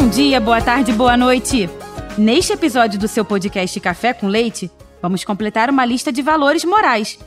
Bom dia, boa tarde, boa noite. Neste episódio do seu podcast Café com Leite, vamos completar uma lista de valores morais,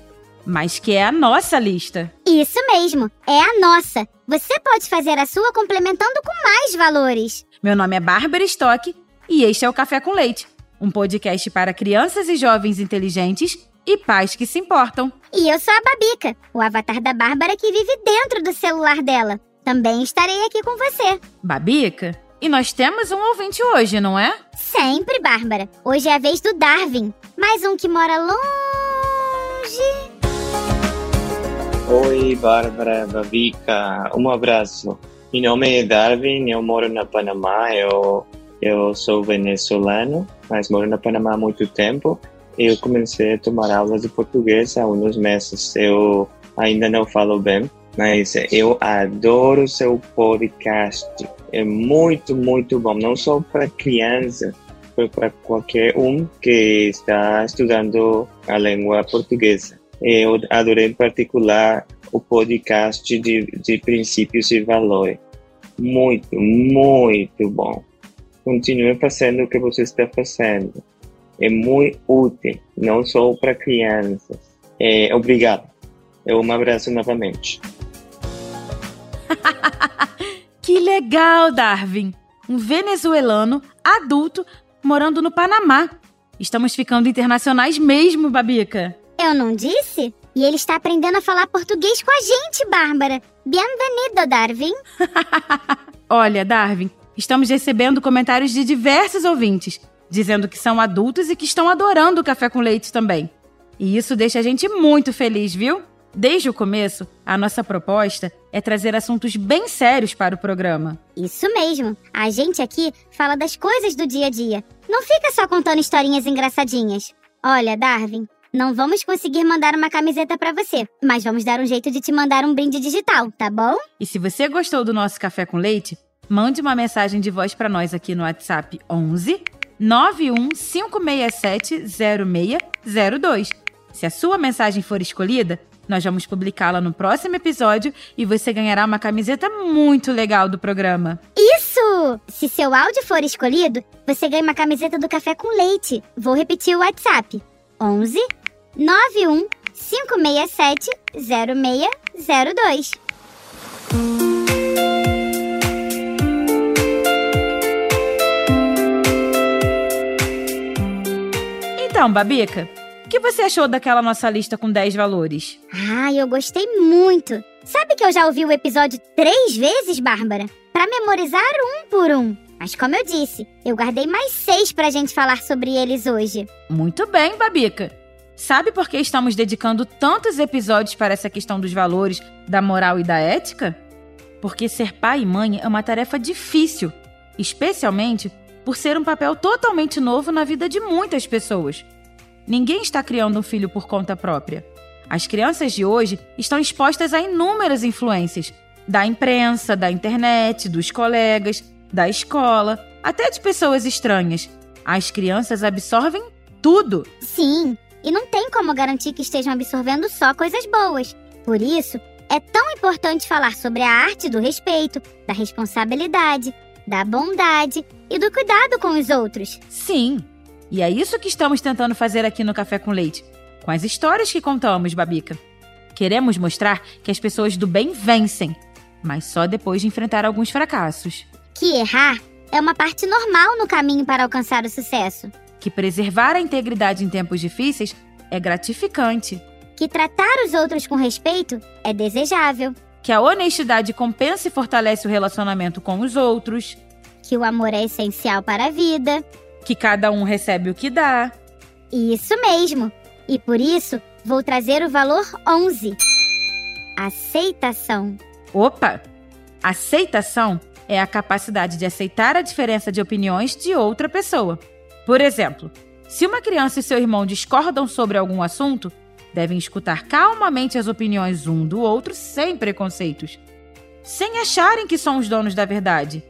mas que é a nossa lista. Isso mesmo, é a nossa. Você pode fazer a sua complementando com mais valores. Meu nome é Bárbara Stock e este é o Café com Leite, um podcast para crianças e jovens inteligentes e pais que se importam. E eu sou a Babica, o avatar da Bárbara que vive dentro do celular dela. Também estarei aqui com você. Babica? E nós temos um ouvinte hoje, não é? Sempre, Bárbara. Hoje é a vez do Darwin. Mais um que mora longe. Oi, Bárbara, Babica. Um abraço. Meu nome é Darwin, eu moro na Panamá. Eu, eu sou venezuelano, mas moro na Panamá há muito tempo. Eu comecei a tomar aulas de português há uns meses. Eu ainda não falo bem, mas eu adoro seu podcast. É muito, muito bom. Não só para criança, mas para qualquer um que está estudando a língua portuguesa. Eu adorei em particular o podcast de, de princípios e valores. Muito, muito bom. Continue fazendo o que você está fazendo. É muito útil, não só para crianças. É, obrigado. Um abraço novamente. que legal, Darwin! Um venezuelano adulto morando no Panamá. Estamos ficando internacionais mesmo, Babica. Eu não disse? E ele está aprendendo a falar português com a gente, Bárbara. Bienvenido, Darwin. Olha, Darwin, estamos recebendo comentários de diversos ouvintes, dizendo que são adultos e que estão adorando o café com leite também. E isso deixa a gente muito feliz, viu? Desde o começo, a nossa proposta é trazer assuntos bem sérios para o programa. Isso mesmo. A gente aqui fala das coisas do dia a dia. Não fica só contando historinhas engraçadinhas. Olha, Darwin, não vamos conseguir mandar uma camiseta para você, mas vamos dar um jeito de te mandar um brinde digital, tá bom? E se você gostou do nosso café com leite, mande uma mensagem de voz para nós aqui no WhatsApp 11 91567 0602. Se a sua mensagem for escolhida, nós vamos publicá-la no próximo episódio e você ganhará uma camiseta muito legal do programa. Isso! Se seu áudio for escolhido, você ganha uma camiseta do Café com Leite. Vou repetir o WhatsApp: 11 91 567 0602. Então, Babica, que você achou daquela nossa lista com 10 valores? Ah, eu gostei muito. Sabe que eu já ouvi o episódio três vezes, Bárbara? Para memorizar um por um. Mas como eu disse, eu guardei mais seis pra gente falar sobre eles hoje. Muito bem, Babica. Sabe por que estamos dedicando tantos episódios para essa questão dos valores, da moral e da ética? Porque ser pai e mãe é uma tarefa difícil, especialmente por ser um papel totalmente novo na vida de muitas pessoas. Ninguém está criando um filho por conta própria. As crianças de hoje estão expostas a inúmeras influências da imprensa, da internet, dos colegas, da escola, até de pessoas estranhas. As crianças absorvem tudo. Sim, e não tem como garantir que estejam absorvendo só coisas boas. Por isso, é tão importante falar sobre a arte do respeito, da responsabilidade, da bondade e do cuidado com os outros. Sim, e é isso que estamos tentando fazer aqui no Café com Leite, com as histórias que contamos, Babica. Queremos mostrar que as pessoas do bem vencem, mas só depois de enfrentar alguns fracassos. Que errar é uma parte normal no caminho para alcançar o sucesso. Que preservar a integridade em tempos difíceis é gratificante. Que tratar os outros com respeito é desejável. Que a honestidade compensa e fortalece o relacionamento com os outros. Que o amor é essencial para a vida. Que cada um recebe o que dá. Isso mesmo. E por isso, vou trazer o valor 11. Aceitação. Opa! Aceitação é a capacidade de aceitar a diferença de opiniões de outra pessoa. Por exemplo, se uma criança e seu irmão discordam sobre algum assunto, devem escutar calmamente as opiniões um do outro sem preconceitos, sem acharem que são os donos da verdade.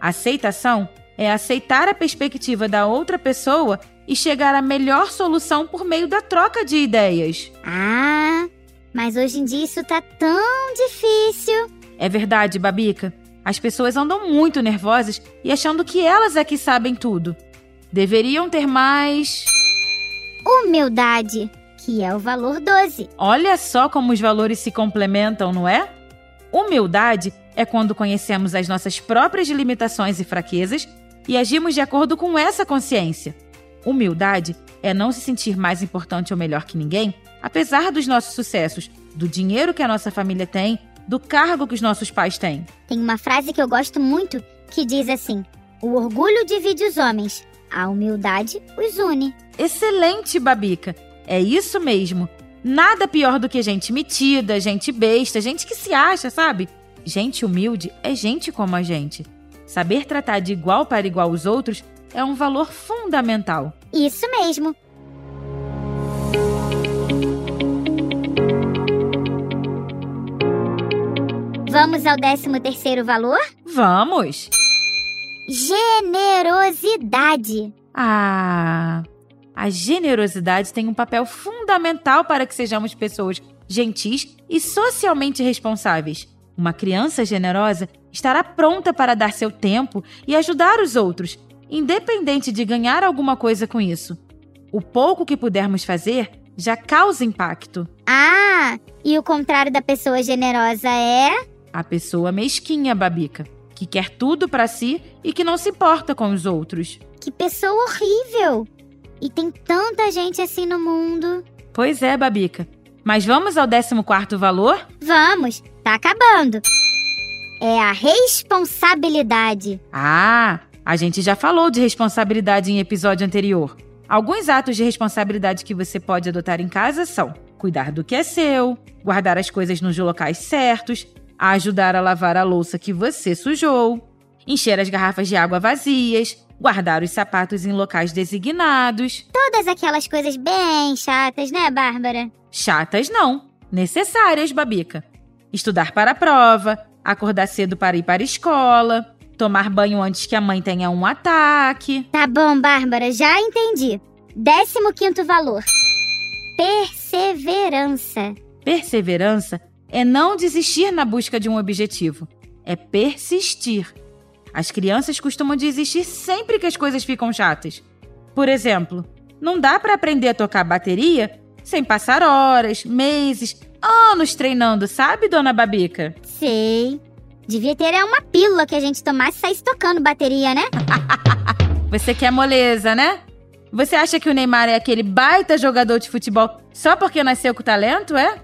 Aceitação é aceitar a perspectiva da outra pessoa e chegar à melhor solução por meio da troca de ideias. Ah, mas hoje em dia isso tá tão difícil. É verdade, Babica. As pessoas andam muito nervosas e achando que elas é que sabem tudo. Deveriam ter mais. Humildade, que é o valor 12. Olha só como os valores se complementam, não é? Humildade é quando conhecemos as nossas próprias limitações e fraquezas e agimos de acordo com essa consciência. Humildade é não se sentir mais importante ou melhor que ninguém, apesar dos nossos sucessos, do dinheiro que a nossa família tem, do cargo que os nossos pais têm. Tem uma frase que eu gosto muito que diz assim: O orgulho divide os homens, a humildade os une. Excelente, Babica! É isso mesmo. Nada pior do que gente metida, gente besta, gente que se acha, sabe? Gente humilde é gente como a gente. Saber tratar de igual para igual os outros é um valor fundamental. Isso mesmo. Vamos ao décimo terceiro valor? Vamos! Generosidade. Ah, a generosidade tem um papel fundamental para que sejamos pessoas gentis e socialmente responsáveis. Uma criança generosa estará pronta para dar seu tempo e ajudar os outros, independente de ganhar alguma coisa com isso. O pouco que pudermos fazer já causa impacto. Ah, e o contrário da pessoa generosa é? A pessoa mesquinha, Babica, que quer tudo para si e que não se importa com os outros. Que pessoa horrível! E tem tanta gente assim no mundo. Pois é, Babica. Mas vamos ao 14 valor? Vamos, tá acabando. É a responsabilidade. Ah, a gente já falou de responsabilidade em episódio anterior. Alguns atos de responsabilidade que você pode adotar em casa são cuidar do que é seu, guardar as coisas nos locais certos, ajudar a lavar a louça que você sujou, encher as garrafas de água vazias, guardar os sapatos em locais designados. Todas aquelas coisas bem chatas, né, Bárbara? Chatas não, necessárias, Babica. Estudar para a prova, acordar cedo para ir para a escola, tomar banho antes que a mãe tenha um ataque. Tá bom, Bárbara, já entendi. Décimo quinto valor. Perseverança. Perseverança é não desistir na busca de um objetivo, é persistir. As crianças costumam desistir sempre que as coisas ficam chatas. Por exemplo, não dá para aprender a tocar bateria sem passar horas, meses, anos treinando, sabe, dona Babica? Sei. Devia ter é uma pílula que a gente tomasse e saísse tocando bateria, né? Você quer moleza, né? Você acha que o Neymar é aquele baita jogador de futebol só porque nasceu com talento, é?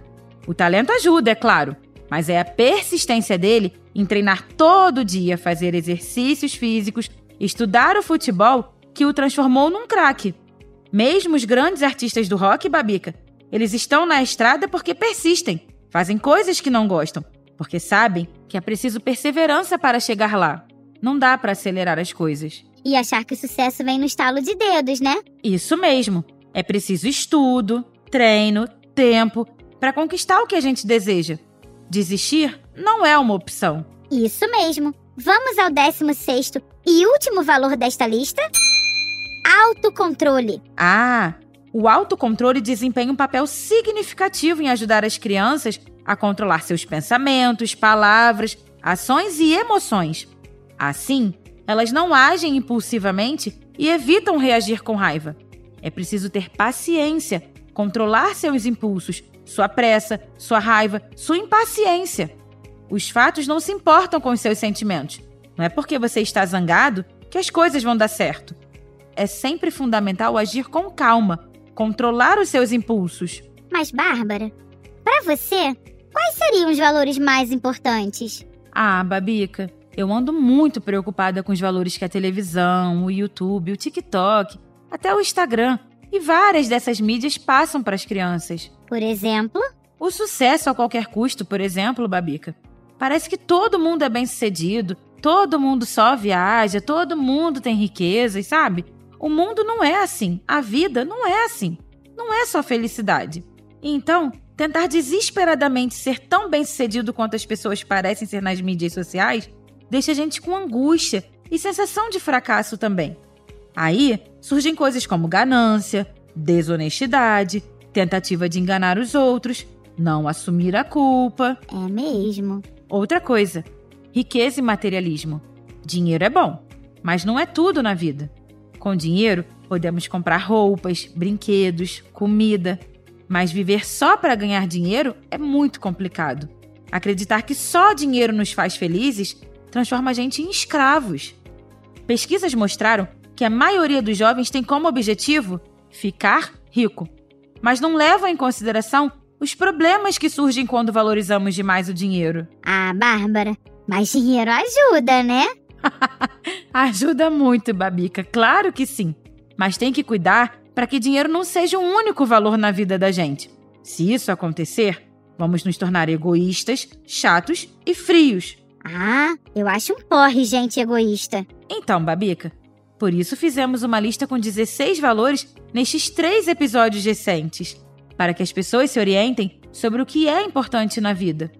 O talento ajuda, é claro, mas é a persistência dele em treinar todo dia, fazer exercícios físicos, estudar o futebol que o transformou num craque. Mesmo os grandes artistas do rock, Babica, eles estão na estrada porque persistem, fazem coisas que não gostam, porque sabem que é preciso perseverança para chegar lá. Não dá para acelerar as coisas. E achar que o sucesso vem no estalo de dedos, né? Isso mesmo. É preciso estudo, treino, tempo para conquistar o que a gente deseja. Desistir não é uma opção. Isso mesmo. Vamos ao 16 e último valor desta lista: autocontrole. Ah, o autocontrole desempenha um papel significativo em ajudar as crianças a controlar seus pensamentos, palavras, ações e emoções. Assim, elas não agem impulsivamente e evitam reagir com raiva. É preciso ter paciência, controlar seus impulsos, sua pressa, sua raiva, sua impaciência. Os fatos não se importam com os seus sentimentos. Não é porque você está zangado que as coisas vão dar certo. É sempre fundamental agir com calma, controlar os seus impulsos. Mas, Bárbara, para você, quais seriam os valores mais importantes? Ah, Babica, eu ando muito preocupada com os valores que a televisão, o YouTube, o TikTok, até o Instagram e várias dessas mídias passam para as crianças. Por exemplo? O sucesso a qualquer custo, por exemplo, Babica. Parece que todo mundo é bem-sucedido, todo mundo só viaja, todo mundo tem riquezas, sabe? O mundo não é assim, a vida não é assim. Não é só felicidade. Então, tentar desesperadamente ser tão bem-sucedido quanto as pessoas parecem ser nas mídias sociais deixa a gente com angústia e sensação de fracasso também. Aí surgem coisas como ganância, desonestidade, tentativa de enganar os outros, não assumir a culpa. É mesmo. Outra coisa, riqueza e materialismo. Dinheiro é bom, mas não é tudo na vida. Com dinheiro, podemos comprar roupas, brinquedos, comida, mas viver só para ganhar dinheiro é muito complicado. Acreditar que só dinheiro nos faz felizes transforma a gente em escravos. Pesquisas mostraram que a maioria dos jovens tem como objetivo ficar rico, mas não levam em consideração os problemas que surgem quando valorizamos demais o dinheiro. Ah, Bárbara, mas dinheiro ajuda, né? ajuda muito, Babica, claro que sim. Mas tem que cuidar para que dinheiro não seja o único valor na vida da gente. Se isso acontecer, vamos nos tornar egoístas, chatos e frios. Ah, eu acho um porre gente egoísta. Então, Babica, por isso fizemos uma lista com 16 valores nestes três episódios recentes, para que as pessoas se orientem sobre o que é importante na vida.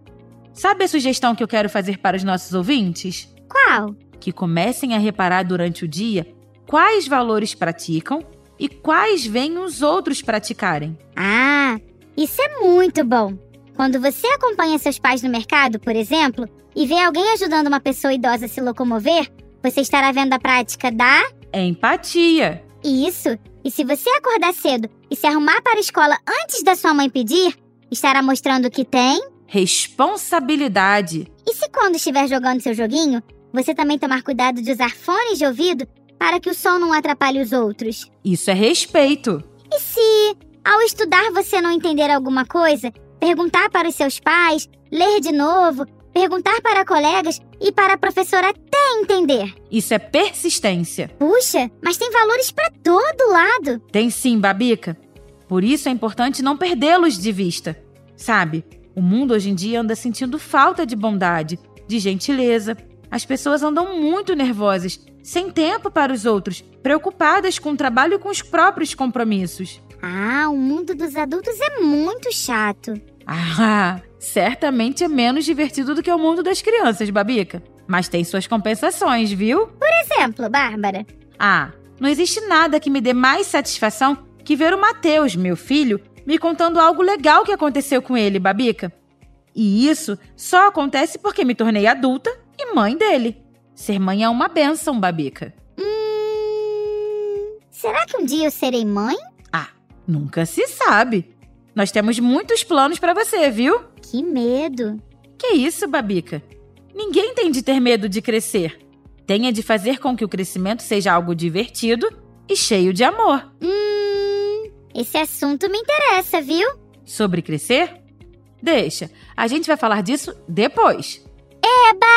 Sabe a sugestão que eu quero fazer para os nossos ouvintes? Qual? Que comecem a reparar durante o dia quais valores praticam e quais veem os outros praticarem. Ah, isso é muito bom. Quando você acompanha seus pais no mercado, por exemplo, e vê alguém ajudando uma pessoa idosa a se locomover, você estará vendo a prática da empatia. Isso. E se você acordar cedo e se arrumar para a escola antes da sua mãe pedir, estará mostrando que tem responsabilidade. E se quando estiver jogando seu joguinho, você também tomar cuidado de usar fones de ouvido para que o som não atrapalhe os outros. Isso é respeito. E se, ao estudar, você não entender alguma coisa, perguntar para os seus pais, ler de novo, perguntar para colegas e para a professora até entender? Isso é persistência. Puxa, mas tem valores para todo lado. Tem sim, Babica. Por isso é importante não perdê-los de vista. Sabe, o mundo hoje em dia anda sentindo falta de bondade, de gentileza, as pessoas andam muito nervosas, sem tempo para os outros, preocupadas com o trabalho e com os próprios compromissos. Ah, o mundo dos adultos é muito chato. Ah, certamente é menos divertido do que o mundo das crianças, Babica. Mas tem suas compensações, viu? Por exemplo, Bárbara. Ah, não existe nada que me dê mais satisfação que ver o Mateus, meu filho, me contando algo legal que aconteceu com ele, Babica. E isso só acontece porque me tornei adulta e mãe dele. Ser mãe é uma benção, Babica. Hum, será que um dia eu serei mãe? Ah, nunca se sabe. Nós temos muitos planos para você, viu? Que medo. Que isso, Babica? Ninguém tem de ter medo de crescer. Tenha de fazer com que o crescimento seja algo divertido e cheio de amor. Hum, esse assunto me interessa, viu? Sobre crescer? Deixa, a gente vai falar disso depois. Eba!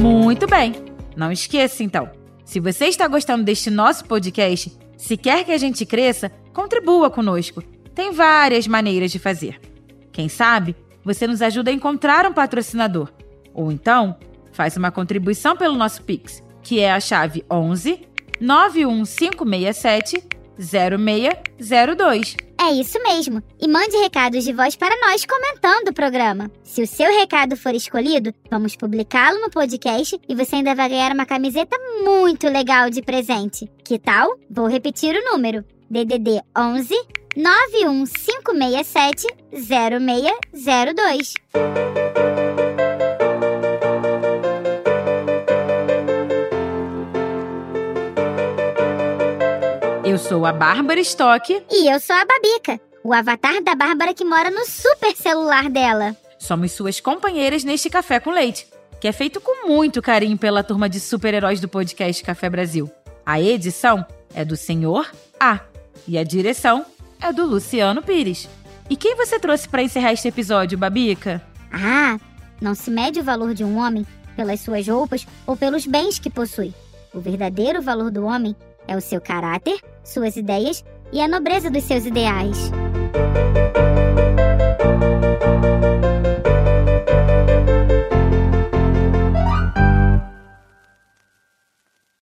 Muito bem. Não esqueça, então. Se você está gostando deste nosso podcast, se quer que a gente cresça, contribua conosco. Tem várias maneiras de fazer. Quem sabe você nos ajuda a encontrar um patrocinador. Ou então, faz uma contribuição pelo nosso Pix, que é a chave 11 91567 0602. É isso mesmo. E mande recados de voz para nós comentando o programa. Se o seu recado for escolhido, vamos publicá-lo no podcast e você ainda vai ganhar uma camiseta muito legal de presente. Que tal? Vou repetir o número: DDD 11 91567 0602. Eu sou a Bárbara Stock. E eu sou a Babica, o avatar da Bárbara que mora no super celular dela. Somos suas companheiras neste Café com Leite, que é feito com muito carinho pela turma de super-heróis do podcast Café Brasil. A edição é do Senhor A e a direção é do Luciano Pires. E quem você trouxe para encerrar este episódio, Babica? Ah, não se mede o valor de um homem pelas suas roupas ou pelos bens que possui. O verdadeiro valor do homem é o seu caráter, suas ideias e a nobreza dos seus ideais.